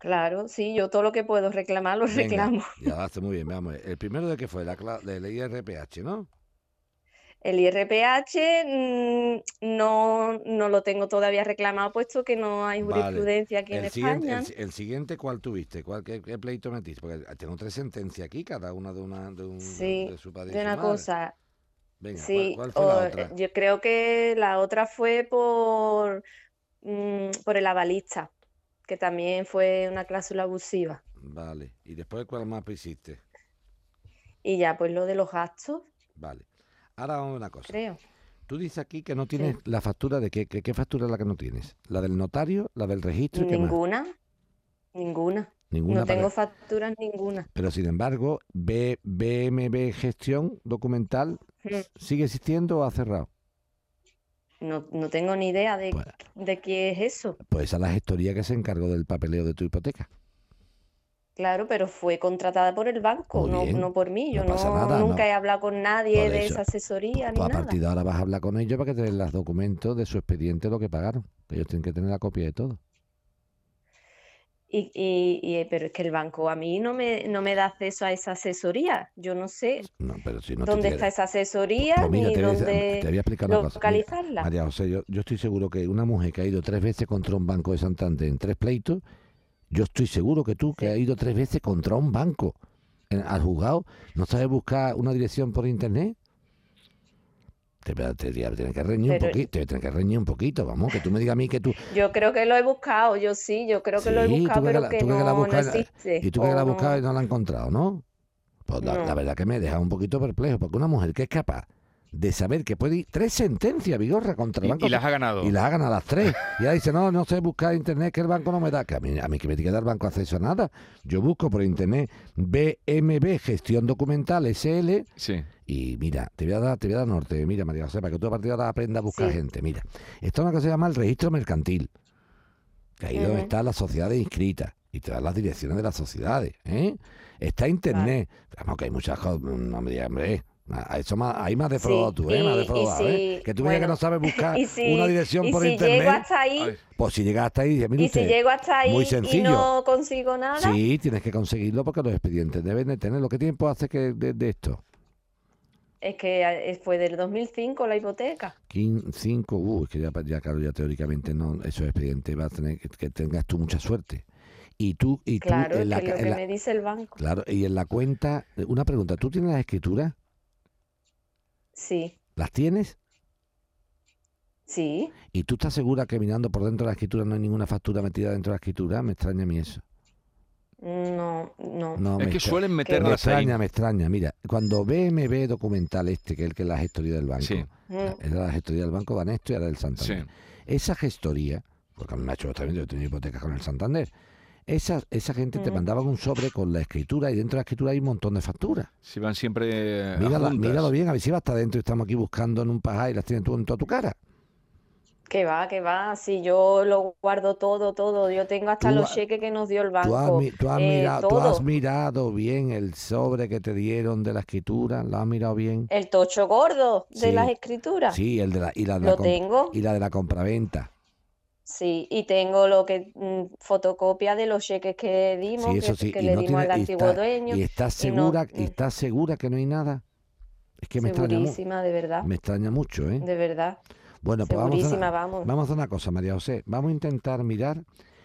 Claro, sí, yo todo lo que puedo reclamar lo [LAUGHS] Venga, reclamo. Ya hace muy bien, vamos. El primero de qué fue, la del IRPH, ¿no? El IRPH mm, no, no lo tengo todavía reclamado, puesto que no hay Vale. jurisprudencia aquí en El siguiente, España. el, si- el siguiente, ¿cuál tuviste? ¿Cuál, qué, qué pleito metiste? Porque tengo tres sentencias aquí, cada una de una de, un, Sí, de su padre de una madre. cosa, Venga, ¿cuál- sí, ¿cuál, fue la o- otra? yo creo que la otra fue por, mm, por el avalista, que también fue una cláusula abusiva. Vale. ¿Y después cuál más hiciste? Y ya, pues lo de los gastos, Vale. Ahora vamos a una cosa. creo. Tú dices aquí que no tienes la factura de qué, qué, qué factura es la que no tienes. ¿La del notario, la del registro y? Ninguna, Ninguna. Ninguna no tengo para- facturas ninguna. Pero sin embargo, B- BMB Gestión Documental Mm. sigue existiendo o ha cerrado. No, no tengo ni idea de, Pues- de qué es eso. Pues esa es la gestoría que se encargó del papeleo de tu hipoteca. Claro, pero fue contratada por el banco, no, no por mí. Yo no pasa no, nada, nunca no. he hablado con nadie de esa asesoría Pues ni a nada. partir de ahora vas a hablar con ellos para que te den los documentos de su expediente, lo que pagaron. Ellos tienen que tener la copia de todo. Y, y- y- pero es que el banco a mí no me, no me da acceso a esa asesoría. Yo no sé No, pero si no te dónde está esa asesoría Pues mira, ni te voy, a, dónde te voy a explicar. Mira, localizarla. María José, yo, yo estoy seguro que una mujer que ha ido tres veces contra un banco de Santander en tres pleitos, yo estoy seguro que tú, que has ido tres veces contra un banco en- al juzgado, ¿no sabes buscar una dirección por internet? Te, te, te tienes que reñir un poquito, te que reñir un poquito, vamos, que tú me digas a mí que tú... Yo creo que lo he buscado, yo sí, yo creo que lo he buscado, pero que no, la no buscas- existe. Y tú que la has buscado y no la has encontrado, ¿no? Pues la, No. la verdad que me deja un poquito perplejo, porque una mujer que es capaz de saber que puede ir tres sentencias, Vigorra, contra el banco... y las ha ganado. Y las hagan a las tres. Y ella dice, no, no sé buscar internet, que el banco no me da. Que a mí, a mí que me tiene que dar el banco acceso a nada. Yo busco por internet BMB Gestión Documental SL Sí. y mira, te voy a dar, te voy a dar norte. Mira, María José, para que tú a partir de ahora aprendas a buscar Sí. gente. Mira, esto es una cosa que se llama el registro mercantil. Que ahí es donde Ujú. están las sociedades inscritas. Y te dan las direcciones de las sociedades. ¿eh? Está internet. Vamos, que hay muchas cosas. No me digas, hombre. A eso más, ahí más defraudado Sí, tú, ¿eh? y- Más y defraudado, ¿eh? Que tú me digas que bueno, no sabes buscar [LAUGHS] y si, una dirección y por si internet. llego hasta ahí, Pues si llegas hasta ahí, y si llego hasta ahí Muy y sencillo. no consigo nada, Sí, tienes que conseguirlo porque los expedientes deben de tenerlo. ¿Qué tiempo hace que de, de esto? es que eh, fue del 2005 la hipoteca. 15, 5, uh, es que ya, ya, claro, ya teóricamente no, esos expedientes va a tener que, que tengas tú mucha suerte. Y tú, y tú Claro, en es la, que es lo en que la- me dice el banco. claro, y en la cuenta, una pregunta, ¿tú tienes las escrituras? Sí, ¿Las tienes? sí. ¿Y tú estás segura que mirando por dentro de la escritura no hay ninguna factura metida dentro de la escritura? Me extraña a mí eso. No, no. No, Es me que suelen Me meterlas ahí. extraña, me extraña. Mira, cuando BMB documental este, que es el que es la gestoría del banco, Sí. Mm, era la gestoría del banco Banesto y ahora del Santander. Sí. Esa gestoría, porque a mí me ha hecho también, yo he tenido hipotecas con el Santander, esa, esa gente te Mm. mandaban un sobre con la escritura y dentro de la escritura hay un montón de facturas. Si van siempre. Mírala- juntas. míralo bien, a ver si va hasta adentro y estamos aquí buscando en un pajar y las tienes tú en toda tu cara. Que va, que va. Si yo lo guardo todo, todo. Yo tengo hasta Tú los cheques que nos dio el Tú has, banco. tú has eh, mirado, tú todo. has mirado bien el sobre que te dieron de la escritura, lo has mirado bien. El tocho gordo de Sí. las escrituras. Sí, el de la, y la de la Lo tengo. y la de la compraventa. Sí, y tengo lo que mm, fotocopia de los cheques que dimos, Sí, que, eso sí. que y le no dimos tiene- al antiguo está- dueño. Y estás segura, y mm, estás segura que no hay nada. Es que me extraña, de verdad. me extraña mucho, ¿eh? De verdad. Bueno, pues vamos a, hacer- vamos. vamos a una cosa, María José. Vamos a intentar mirar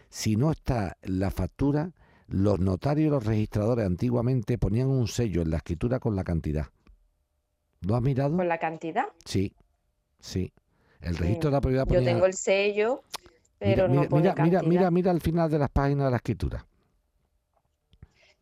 si no está la factura. Los notarios y los registradores antiguamente ponían un sello en la escritura con la cantidad. ¿Lo has mirado? Con la cantidad. Sí, sí. El registro de la propiedad Yo tengo el sello, mira, pero no mira, pone mira, mira, cantidad. mira, mira al final de las páginas de la escritura.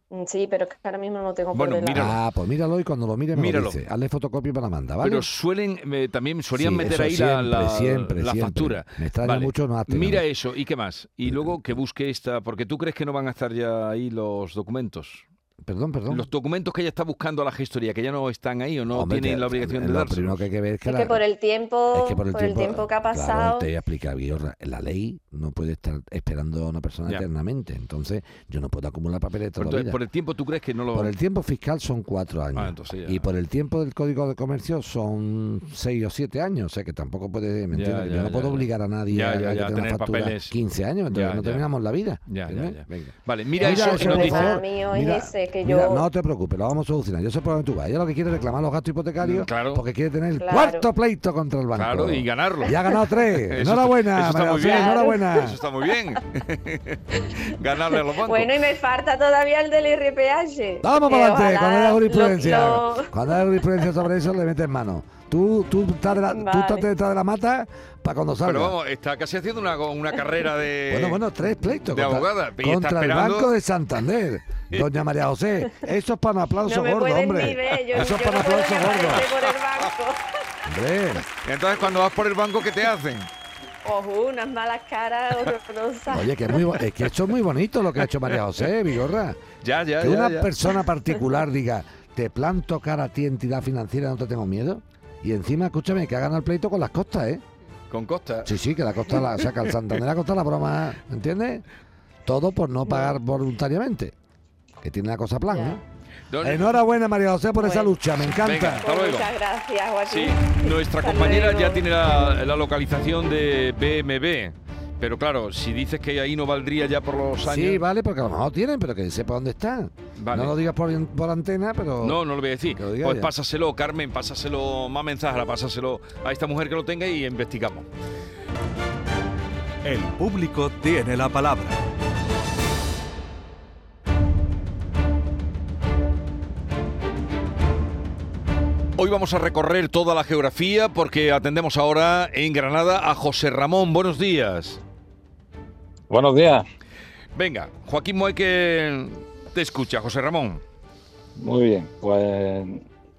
Mm, Sí, pero es que ahora mismo no tengo por Bueno, míralo. Ah, pues míralo y cuando lo mire me Míralo. lo dice. Hazle fotocopia y me la manda, ¿vale? Pero suelen, eh, también solían Sí, meter ahí la, siempre, la, siempre, la siempre. factura. Me extraña mucho no. Mira eso, ¿y qué más? Y luego que busque esta, porque tú crees que no van a estar ya ahí los documentos. Perdón, perdón. Los documentos que ella está buscando a la gestoría, que ya no están ahí o no Hombre, tienen la obligación de Lo darse. primero que hay que ver es que, Es la- que por el tiempo, es que por el tiempo, que ha claro, pasado, te voy a explicar, Guillermo, la ley no puede estar esperando a una persona Ya. eternamente. Entonces, yo no puedo acumular papeles toda la Entonces, vida. por el tiempo tú crees que no lo... Por el tiempo fiscal son cuatro años. Ah, entonces ya. Y por el tiempo del Código de Comercio son seis o siete años. O sea que tampoco puede, ¿me Ya, entiendes? ya, Yo no puedo obligar a nadie Ya, a, que tenga tener factura papeles. 15 años. Entonces Ya, no ya. terminamos la vida. Ya, ya, ya. Venga. Vale, mira, Mira eso eso, que Mira, yo... no te preocupes, lo vamos a solucionar. Yo sé por dónde tú vas. Ella lo que quiere es reclamar los gastos hipotecarios Mm, claro. porque quiere tener el Claro. cuarto pleito contra el banco. Claro, y ganarlo. Ya ha ganado tres. [LAUGHS] Eso- enhorabuena, eso está María muy bien. enhorabuena. Eso está muy bien. [LAUGHS] Ganarle a los bancos. Bueno, y me falta todavía el del IRPH. Vamos para adelante, cuando haya jurisprudencia. lo- lo- Cuando haya jurisprudencia sobre eso, le metes mano. Tú, tú, estás de la, tú Vale. estás detrás de la mata para cuando salga. Pero vamos, está casi haciendo una, una carrera de... Bueno, bueno, tres pleitos de contra, abogada, y está contra el Banco de Santander. [LAUGHS] Doña María José, eso es para un aplauso No me gordo, hombre. ni ver, yo, eso es para un aplauso gordo. Entonces, cuando vas por el banco, ¿qué te hacen? Ojo, unas malas caras horrorosas. Oye, que, es, muy, es que esto es muy bonito lo que ha hecho María José, Vigorra. Ya, ya, que ya, una ya. persona particular diga, te planto cara a ti, entidad financiera, no te tengo miedo. Y encima, escúchame, que hagan el pleito con las costas, ¿eh? Con Costa. Sí, sí, que la costa la saca el Santander, la costa la broma, ¿entiendes? Todo por no pagar voluntariamente. Que tiene la cosa plan, Ya. Don- Enhorabuena, María José, por esa lucha, me encanta. Venga. Hasta Pues luego. muchas gracias, Sí, Joaquín. nuestra Hasta compañera luego. ya tiene la, la localización de BMB. Pero claro, si dices que ahí no valdría ya por los años. Sí, vale, porque a lo mejor tienen, pero que sepa dónde están. Vale. No lo digas por, por antena, pero... No, no lo voy a decir. Pues ella. pásaselo, Carmen, pásaselo más mensajes, pásaselo a esta mujer que lo tenga y investigamos. El público tiene la palabra. Hoy vamos a recorrer toda la geografía porque atendemos ahora en Granada a José Ramón. Buenos días. Buenos días. Venga, Joaquín Moeque te escucha, José Ramón. Muy bien. Pues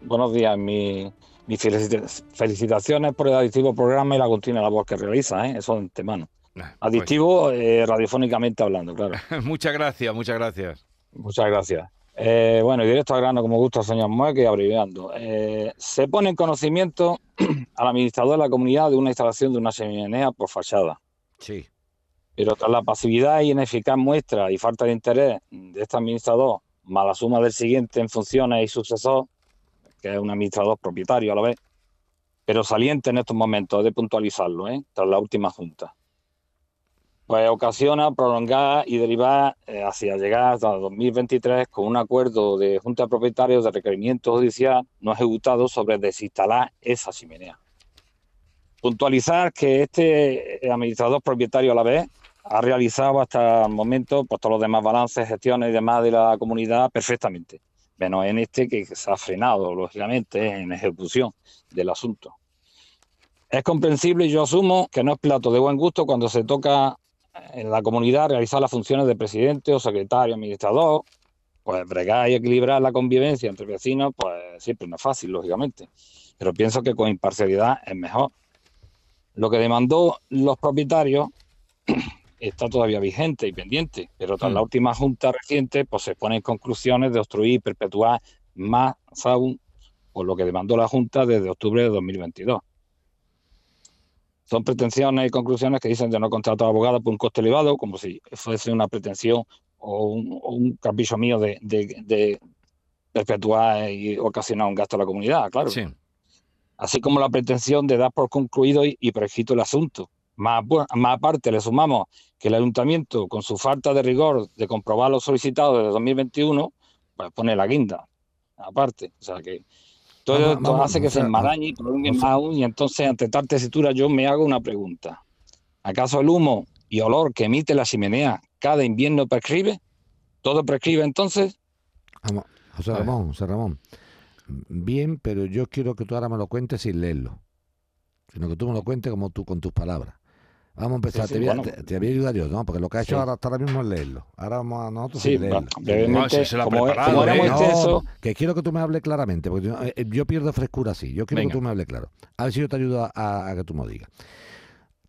buenos días. Mi, mis felicita- felicitaciones por el adictivo programa y la continua labor que realiza, ¿eh? eso de antemano. Pues, Adictivo eh, radiofónicamente hablando, claro. [LAUGHS] muchas gracias, muchas gracias. Muchas gracias. Eh, bueno, y directo al grano, como gusta señor Mueque, y abreviando. Eh, se pone en conocimiento [CLEARS THROAT] al administrador de la comunidad de una instalación de una chimenea por fachada. Sí. Pero tras la pasividad y ineficaz muestra y falta de interés de este administrador, más la suma del siguiente en funciones y sucesor, que es un administrador propietario a la vez, pero saliente en estos momentos, de puntualizarlo, ¿eh? tras la última junta. Pues ocasiona prolongar y derivar eh, hacia llegar hasta 2023 con un acuerdo de Junta de Propietarios de requerimiento judicial no ejecutado sobre desinstalar esa chimenea. Puntualizar que este administrador propietario a la vez ha realizado hasta el momento pues, todos los demás balances, gestiones y demás de la comunidad perfectamente, menos en este que se ha frenado, lógicamente, en ejecución del asunto. Es comprensible y yo asumo que no es plato de buen gusto cuando se toca en la comunidad realizar las funciones de presidente o secretario administrador, pues bregar y equilibrar la convivencia entre vecinos, pues siempre no es fácil, lógicamente. Pero pienso que con imparcialidad es mejor. Lo que demandó los propietarios [CLEARS THROAT] está todavía vigente y pendiente, pero tras Mm. la última junta reciente, pues se ponen conclusiones de obstruir y perpetuar más aún por lo que demandó la Junta desde octubre de 2022. Son pretensiones y conclusiones que dicen de no contratar abogado por un coste elevado, como si fuese una pretensión o un, o un capricho mío de, de- de perpetuar y ocasionar un gasto a la comunidad, claro Sí. así como la pretensión de dar por concluido y, y prescrito el asunto. Más, más aparte, le sumamos que el ayuntamiento, con su falta de rigor de comprobar lo solicitado desde 2021, pues pone la guinda, aparte. O sea que todo Vamos- esto vamos, hace que o sea, se enmarañe y prolongue o sea- más aún, y entonces, ante tal tesitura, yo me hago una pregunta. ¿Acaso el humo y olor que emite la chimenea cada invierno prescribe? ¿Todo prescribe entonces? Vamos, José. Ramón, José Ramón. Bien, pero yo quiero que tú ahora me lo cuentes sin leerlo. Sino que tú me lo cuentes como tú, con tus palabras. Vamos a empezar. Sí, sí, te, voy bueno. te- te voy a ayudar yo, ¿no? Porque lo que ha hecho Sí. ahora hasta ahora mismo es leerlo. Ahora vamos a nosotros Sí, leerlo. No, si se lo ha como, preparado, como era ¿eh? No, no, que quiero que tú me hables claramente, porque yo, eh, yo pierdo frescura así. Yo quiero Venga. que tú me hables claro. A ver si yo te ayudo a, a- a que tú me lo digas.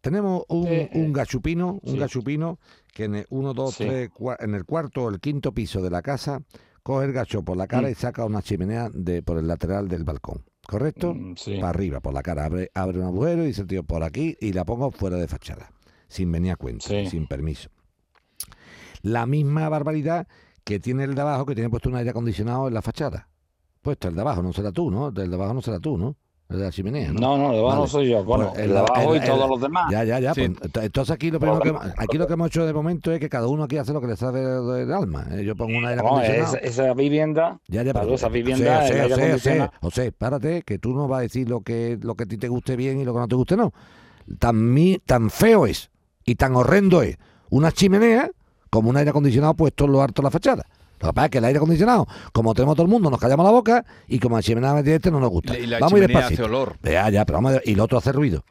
Tenemos un, Eh, un gachupino, un sí. gachupino que en el 1, 2, Sí. 3, en el cuarto o el quinto piso de la casa coge el gacho por la cara Mm. y saca una chimenea de, por el lateral del balcón. ¿Correcto? Mm, sí. Para arriba, por la cara. Abre, abre un agujero y dice, tío, por aquí y la pongo fuera de fachada. Sin venir a cuenta, Sí. sin permiso. La misma barbaridad que tiene el de abajo, que tiene puesto un aire acondicionado en la fachada. Puesto el de abajo, no será tú, ¿no? El de abajo no será tú, ¿no? De la chimenea, ¿no? No, no, de abajo no Vale. soy yo. Bueno, Pues el el de abajo el- y todos el- los demás. Ya, ya, ya. Sí. pues, ent- entonces aquí lo primero que, aquí lo que hemos hecho de momento es que cada uno aquí hace lo que le sale del alma. ¿eh? Yo pongo un aire No, acondicionado. esa, esa vivienda, Ya, ya, pero- esa vivienda, José, José. José, José, párate, que tú no vas a decir lo que, lo que a ti te guste bien y lo que no te guste no. Tan, mi- tan feo es y tan horrendo es una chimenea como un aire acondicionado puesto en lo alto de la fachada. Lo que pasa es que el aire acondicionado, como tenemos todo el mundo, nos callamos la boca y como la chimenea directa no nos gusta. Y la vamos chimenea hace olor. Ya, ya, pero vamos a- y lo otro hace ruido.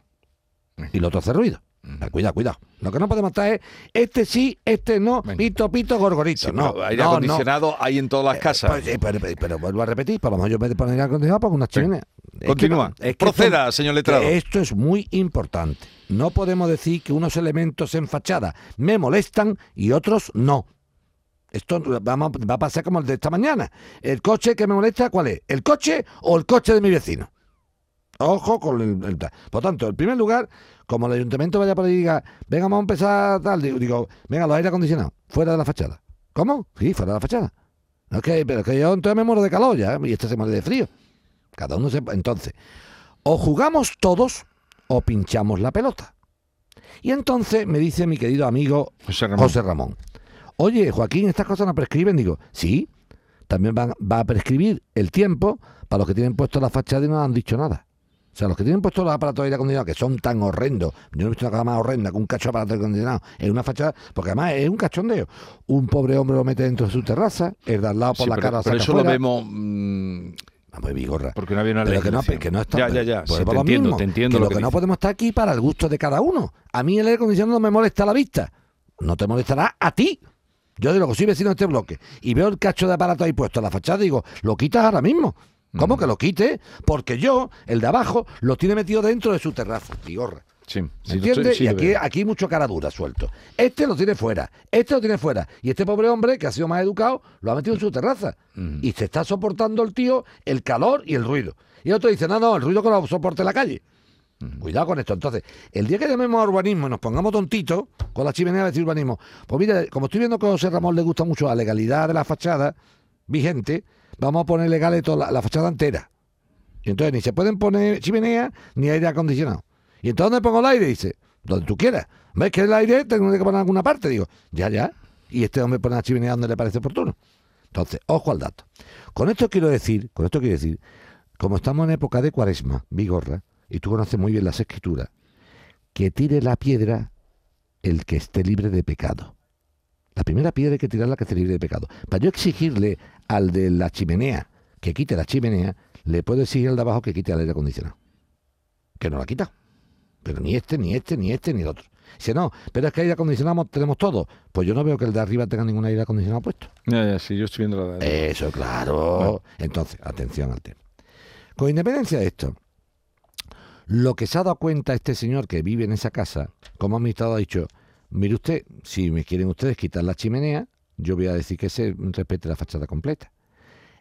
Y lo otro hace ruido. Ah, Cuidado, cuidado. Lo que no podemos estar es este sí, este no, Venga. pito, pito, gorgorito. Sí, no, aire no, no. acondicionado hay en todas las casas. Pues, eh, pero, pero- pero vuelvo a repetir, por lo menos yo me poner aire acondicionado pongo una chimenea. Es que Continúa. no- es que Proceda, esto- señor letrado. Esto es muy importante. no podemos decir que unos elementos en fachada me molestan y otros no. Esto vamos- va a pasar como el de esta mañana. ¿El coche que me molesta cuál es? ¿El coche o el coche de mi vecino? Ojo con el. Por tanto, en primer lugar, como el ayuntamiento vaya por ahí y diga, venga, vamos a empezar tal, digo, digo, venga, los aire acondicionados, fuera de la fachada. ¿Cómo? Sí, fuera de la fachada. No es que, pero es que yo entonces me muero de calor ya, y este se muere de frío. Cada uno se... Entonces, o jugamos todos o pinchamos la pelota. Y entonces me dice mi querido amigo José Ramón. José Ramón, oye, Joaquín, estas cosas no prescriben. Digo, sí, también van- va a prescribir el tiempo para los que tienen puesto la fachada y no han dicho nada. O sea, los que tienen puestos los aparatos de aire acondicionado, que son tan horrendos, yo no he visto una cosa más horrenda que un cacho de aparato de aire acondicionado en una fachada, porque además es un cachondeo. Un pobre hombre lo mete dentro de su terraza, el de al lado por Sí, la pero, cara pero eso lo vemos mm, Vamos, Vigorra. porque no había una Pero que no, que no está Ya, ya, ya. pues sí, te lo entiendo, mismo, te entiendo que lo que, que no podemos estar aquí para el gusto de cada uno. A mí el aire acondicionado no me molesta la vista. No te molestará a ti. Yo digo que soy vecino de este bloque y veo el cacho de aparato ahí puesto en la fachada digo, lo quitas ahora mismo. ¿Cómo Mm. que lo quite? Porque yo, el de abajo, lo tiene metido dentro de su terraza. Vigorra. Sí, ¿Me sí, lo sí y lo aquí, aquí hay mucho cara dura suelto. Este lo tiene fuera, este lo tiene fuera. Y este pobre hombre, que ha sido más educado, lo ha metido en su terraza. Ujú. Y se está soportando el tío el calor y el ruido. Y otro dice, no, no, el ruido que lo soporte la calle. Cuidado con esto. Entonces, el día que llamemos a urbanismo y nos pongamos tontitos con la chimenea de decir urbanismo, pues mira, como estoy viendo que a José Ramón le gusta mucho la legalidad de la fachada vigente, vamos a poner legales toda la, la fachada entera. Y entonces ni se pueden poner chimenea ni aire acondicionado. Y entonces ¿dónde pongo el aire? Dice, donde tú quieras. ¿Ves que el aire tengo que poner en alguna parte? Digo, ya, ya. Y este hombre pone la chimenea donde le parece oportuno. Entonces, ojo al dato. Con esto quiero decir, con esto quiero decir, como estamos en época de cuaresma, Vigorra, y tú conoces muy bien las escrituras, que tire la piedra el que esté libre de pecado. La primera piedra hay que tirarla que esté libre de pecado. Para yo exigirle al de la chimenea que quite la chimenea, le puedo exigir al de abajo que quite el aire acondicionado. Que no la ha quitado. Pero ni este, ni este, ni este, ni el otro. Dice, no, pero es que aire acondicionado tenemos todo. Pues yo no veo que el de arriba tenga ningún aire acondicionado puesto. Ya, ya, sí, yo estoy viendo la de Eso, claro. Entonces, atención al tema. Con independencia de esto, lo que se ha dado cuenta este señor que vive en esa casa, como administrador ha dicho, mire usted, si me quieren ustedes quitar la chimenea, yo voy a decir que se respete la fachada completa.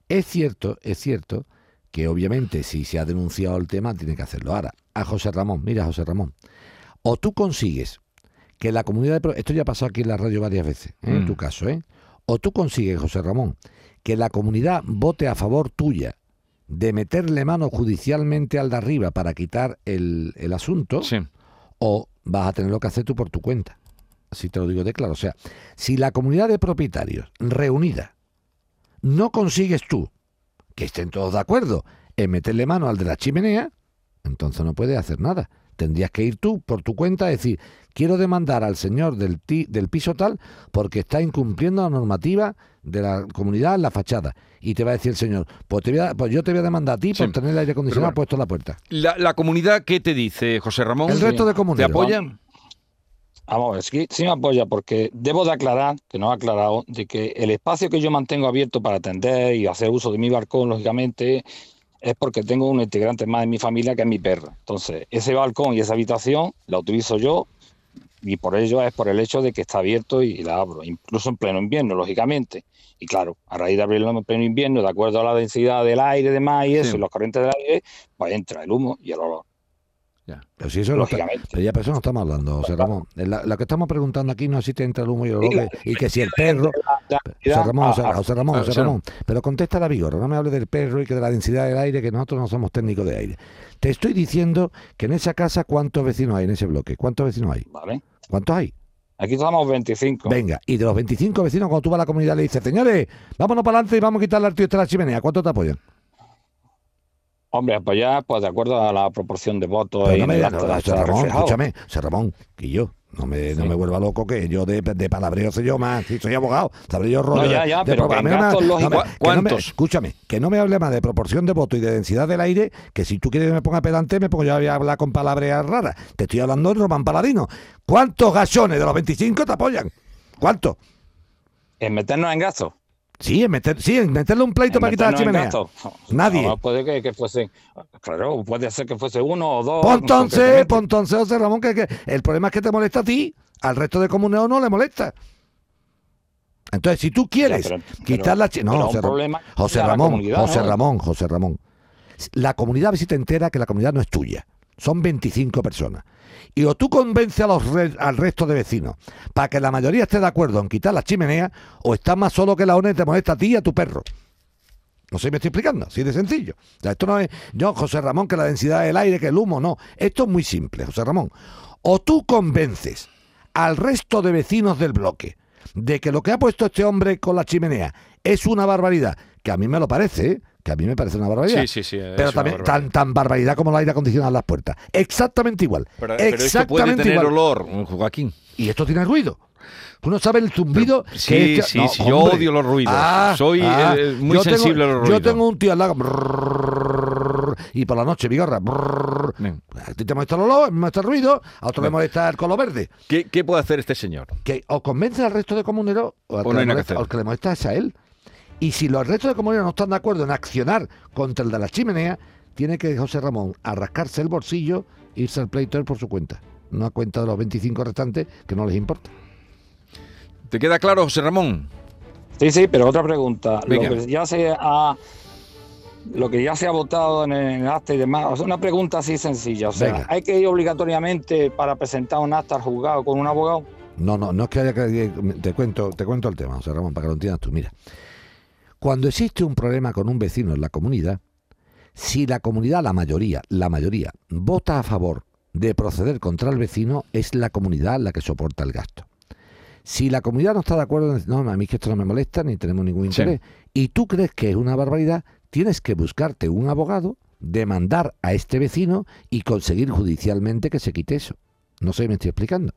Es cierto, es cierto que obviamente si se ha denunciado el tema tiene que hacerlo. Ahora, a José Ramón, mira José Ramón, o tú consigues que la comunidad de... Esto ya ha pasado aquí en la radio varias veces, ¿eh? en Mm. tu caso, ¿eh? O tú consigues, José Ramón, que la comunidad vote a favor tuya de meterle mano judicialmente al de arriba para quitar el, el asunto, Sí. o vas a tenerlo que hacer tú por tu cuenta. Así te lo digo de claro. O sea, si la comunidad de propietarios reunida no consigues tú que estén todos de acuerdo en meterle mano al de la chimenea, entonces no puedes hacer nada. Tendrías que ir tú por tu cuenta a decir, quiero demandar al señor del, ti- del piso tal porque está incumpliendo la normativa de la comunidad en la fachada. Y te va a decir el señor, pues, te voy a- pues yo te voy a demandar a ti por tener el aire acondicionado bueno. puesto en la puerta. La, la comunidad, ¿qué te dice, José Ramón? El resto de ¿Te comunidades. apoyan? Vamos a ver, sí, sí me apoya porque debo de aclarar, que no he aclarado, de que el espacio que yo mantengo abierto para atender y hacer uso de mi balcón, lógicamente, es porque tengo un integrante más de mi familia que es mi perra. Entonces, ese balcón y esa habitación la utilizo yo y por ello es por el hecho de que está abierto y la abro, incluso en pleno invierno, lógicamente. Y claro, a raíz de abrirlo en pleno invierno, de acuerdo a la densidad del aire demás y eso, Sí. y los corrientes del aire, pues entra el humo y el olor. Pero si eso es lo que- Lógicamente. pero ya pero eso no estamos hablando, José Ramón. La- Lo que estamos preguntando aquí no es si te entra el humo y el olor, la- y que si el perro... La- José Ramón, José, Ah, ah, José Ramón, ah, José sí. Ramón. Pero contesta la vigor, no me hable del perro y que de la densidad del aire, que nosotros no somos técnicos de aire. Te estoy diciendo que en esa casa, ¿cuántos vecinos hay en ese bloque? ¿Cuántos vecinos hay? Vale. ¿Cuántos hay? Aquí estamos 25. Venga, y de los 25 vecinos, cuando tú vas a la comunidad le dices, señores, vámonos para adelante y vamos a quitarle al tío este la chimenea, ¿cuántos te apoyan? Hombre, pues ya, pues de acuerdo a la proporción de votos Pero no me no, no, Ramón, escúchame, Ramón, que yo, no me, no me vuelva loco que yo de, de palabreo sé yo más, si soy abogado, sabré yo rollo No, ya, de- ya, de pero que en me- que me- ¿Cuántos? escúchame, que no me hable más de proporción de voto y de densidad del aire, que si tú quieres que me ponga pedante, me pongo yo a hablar con palabras raras. Te estoy hablando de Román Paladino. ¿Cuántos gachones de los 25 te apoyan? ¿Cuántos? En meternos en gastos. Sí, en, meter, sí, en meterle un pleito En para quitar la chimenea. Nadie. No, puede que, que fuese, claro, puede ser que fuese uno o dos. Pues entonces, pues José Ramón, que, que el problema es que te molesta a ti, al resto de comuneros no le molesta. Entonces, si tú quieres Ya, pero- quitar pero- la chi- pero No, José, Ra- problema José Ramón, comunidad, José ¿no? Ramón, José Ramón. La comunidad a ver si te entera que la comunidad no es tuya. Son 25 personas. Y o tú convences a los al resto de vecinos para que la mayoría esté de acuerdo en quitar la chimenea, o estás más solo que la ONU y te molesta a ti y a tu perro. No sé si me estoy explicando, así de sencillo. O sea, esto no es, yo, José Ramón, que la densidad del aire, que el humo, no. Esto es muy simple, José Ramón. O tú convences al resto de vecinos del bloque de que lo que ha puesto este hombre con la chimenea es una barbaridad, que a mí me lo parece, ¿eh? Que a mí me parece una barbaridad. Sí, sí, sí. Pero también barbaridad. tan, tan barbaridad como el aire acondicionado en las puertas. Exactamente igual. Pero, pero esto puede Exactamente tener igual. olor, Joaquín. Y esto tiene ruido. Tú no sabes el zumbido Pero- que sí, sí, sí, yo odio los ruidos. Soy, eh, muy yo tengo- sensible a los Yo ruidos. tengo un tío al lado. Y por la noche, bigorra. A ti te molesta el olor, me molesta el ruido, a otro le molesta el color verde. ¿Qué, qué puede hacer este señor? Que o convence al resto de comuneros o al O que, no le hay nada que molesta, hacer. o al que le molesta es a él. Y si los restos de comuneros no están de acuerdo en accionar contra el de la chimenea, tiene que José Ramón a rascarse el bolsillo e irse al pleito él por su cuenta. No a cuenta de los 25 restantes que no les importa. ¿Te queda claro, José Ramón? Sí, sí, pero otra pregunta. Venga. Lo que ya se ha lo que ya se ha votado en el acta y demás, o sea, una pregunta así sencilla, o sea, Venga. ¿hay que ir obligatoriamente para presentar un acta al juzgado con un abogado? No, no, no es que haya que... Te cuento, te cuento el tema, José Ramón, para que lo entiendas tú. Mira, cuando existe un problema con un vecino en la comunidad, si la comunidad, la mayoría, la mayoría, vota a favor de proceder contra el vecino, es la comunidad la que soporta el gasto. Si la comunidad no está de acuerdo, no, no, a mí que esto no me molesta, ni tenemos ningún Sí. interés, y tú crees que es una barbaridad, tienes que buscarte un abogado, demandar a este vecino y conseguir judicialmente que se quite eso. No sé si me estoy explicando.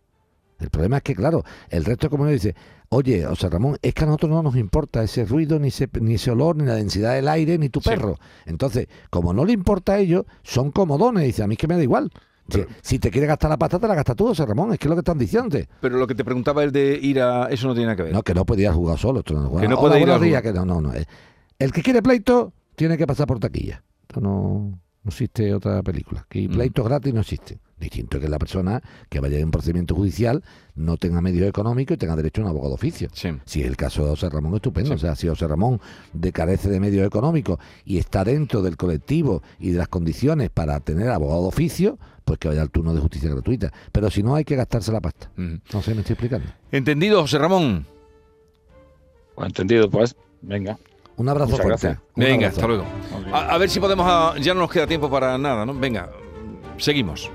El problema es que, claro, el resto de comunidad dice, oye, o sea, Ramón, es que a nosotros no nos importa ese ruido, ni ese, ni ese olor, ni la densidad del aire, ni tu Sí. perro. Entonces, como no le importa a ellos, son comodones. Dice, a mí es que me da igual. Si, Pero- si te quieres gastar la pasta, te la gastas tú, José Ramón. Es que es lo que están diciendo. Pero lo que te preguntaba es de ir a... Eso no tiene nada que ver. No, que no podías jugar solo. Esto no, Que no puede ir a días, jugar. que no, no, no. eh. El que quiere pleito tiene que pasar por taquilla. Esto no, no existe otra película. Que Mm. pleitos gratis no existen. Distinto que la persona que vaya en un procedimiento judicial no tenga medios económicos y tenga derecho a un abogado de oficio. Sí. Si es el caso de José Ramón, estupendo. Sí. O sea, si José Ramón de- carece de medios económicos y está dentro del colectivo y de las condiciones para tener abogado de oficio, pues que vaya al turno de justicia gratuita. Pero si no, hay que gastarse la pasta. No sé, me estoy explicando. ¿Entendido, José Ramón? Pues entendido, pues, venga. Un abrazo Muchas fuerte. gracias. Un Venga, abrazo. hasta luego. A, a ver si podemos... ah, ya no nos queda tiempo para nada, ¿no? Venga, seguimos.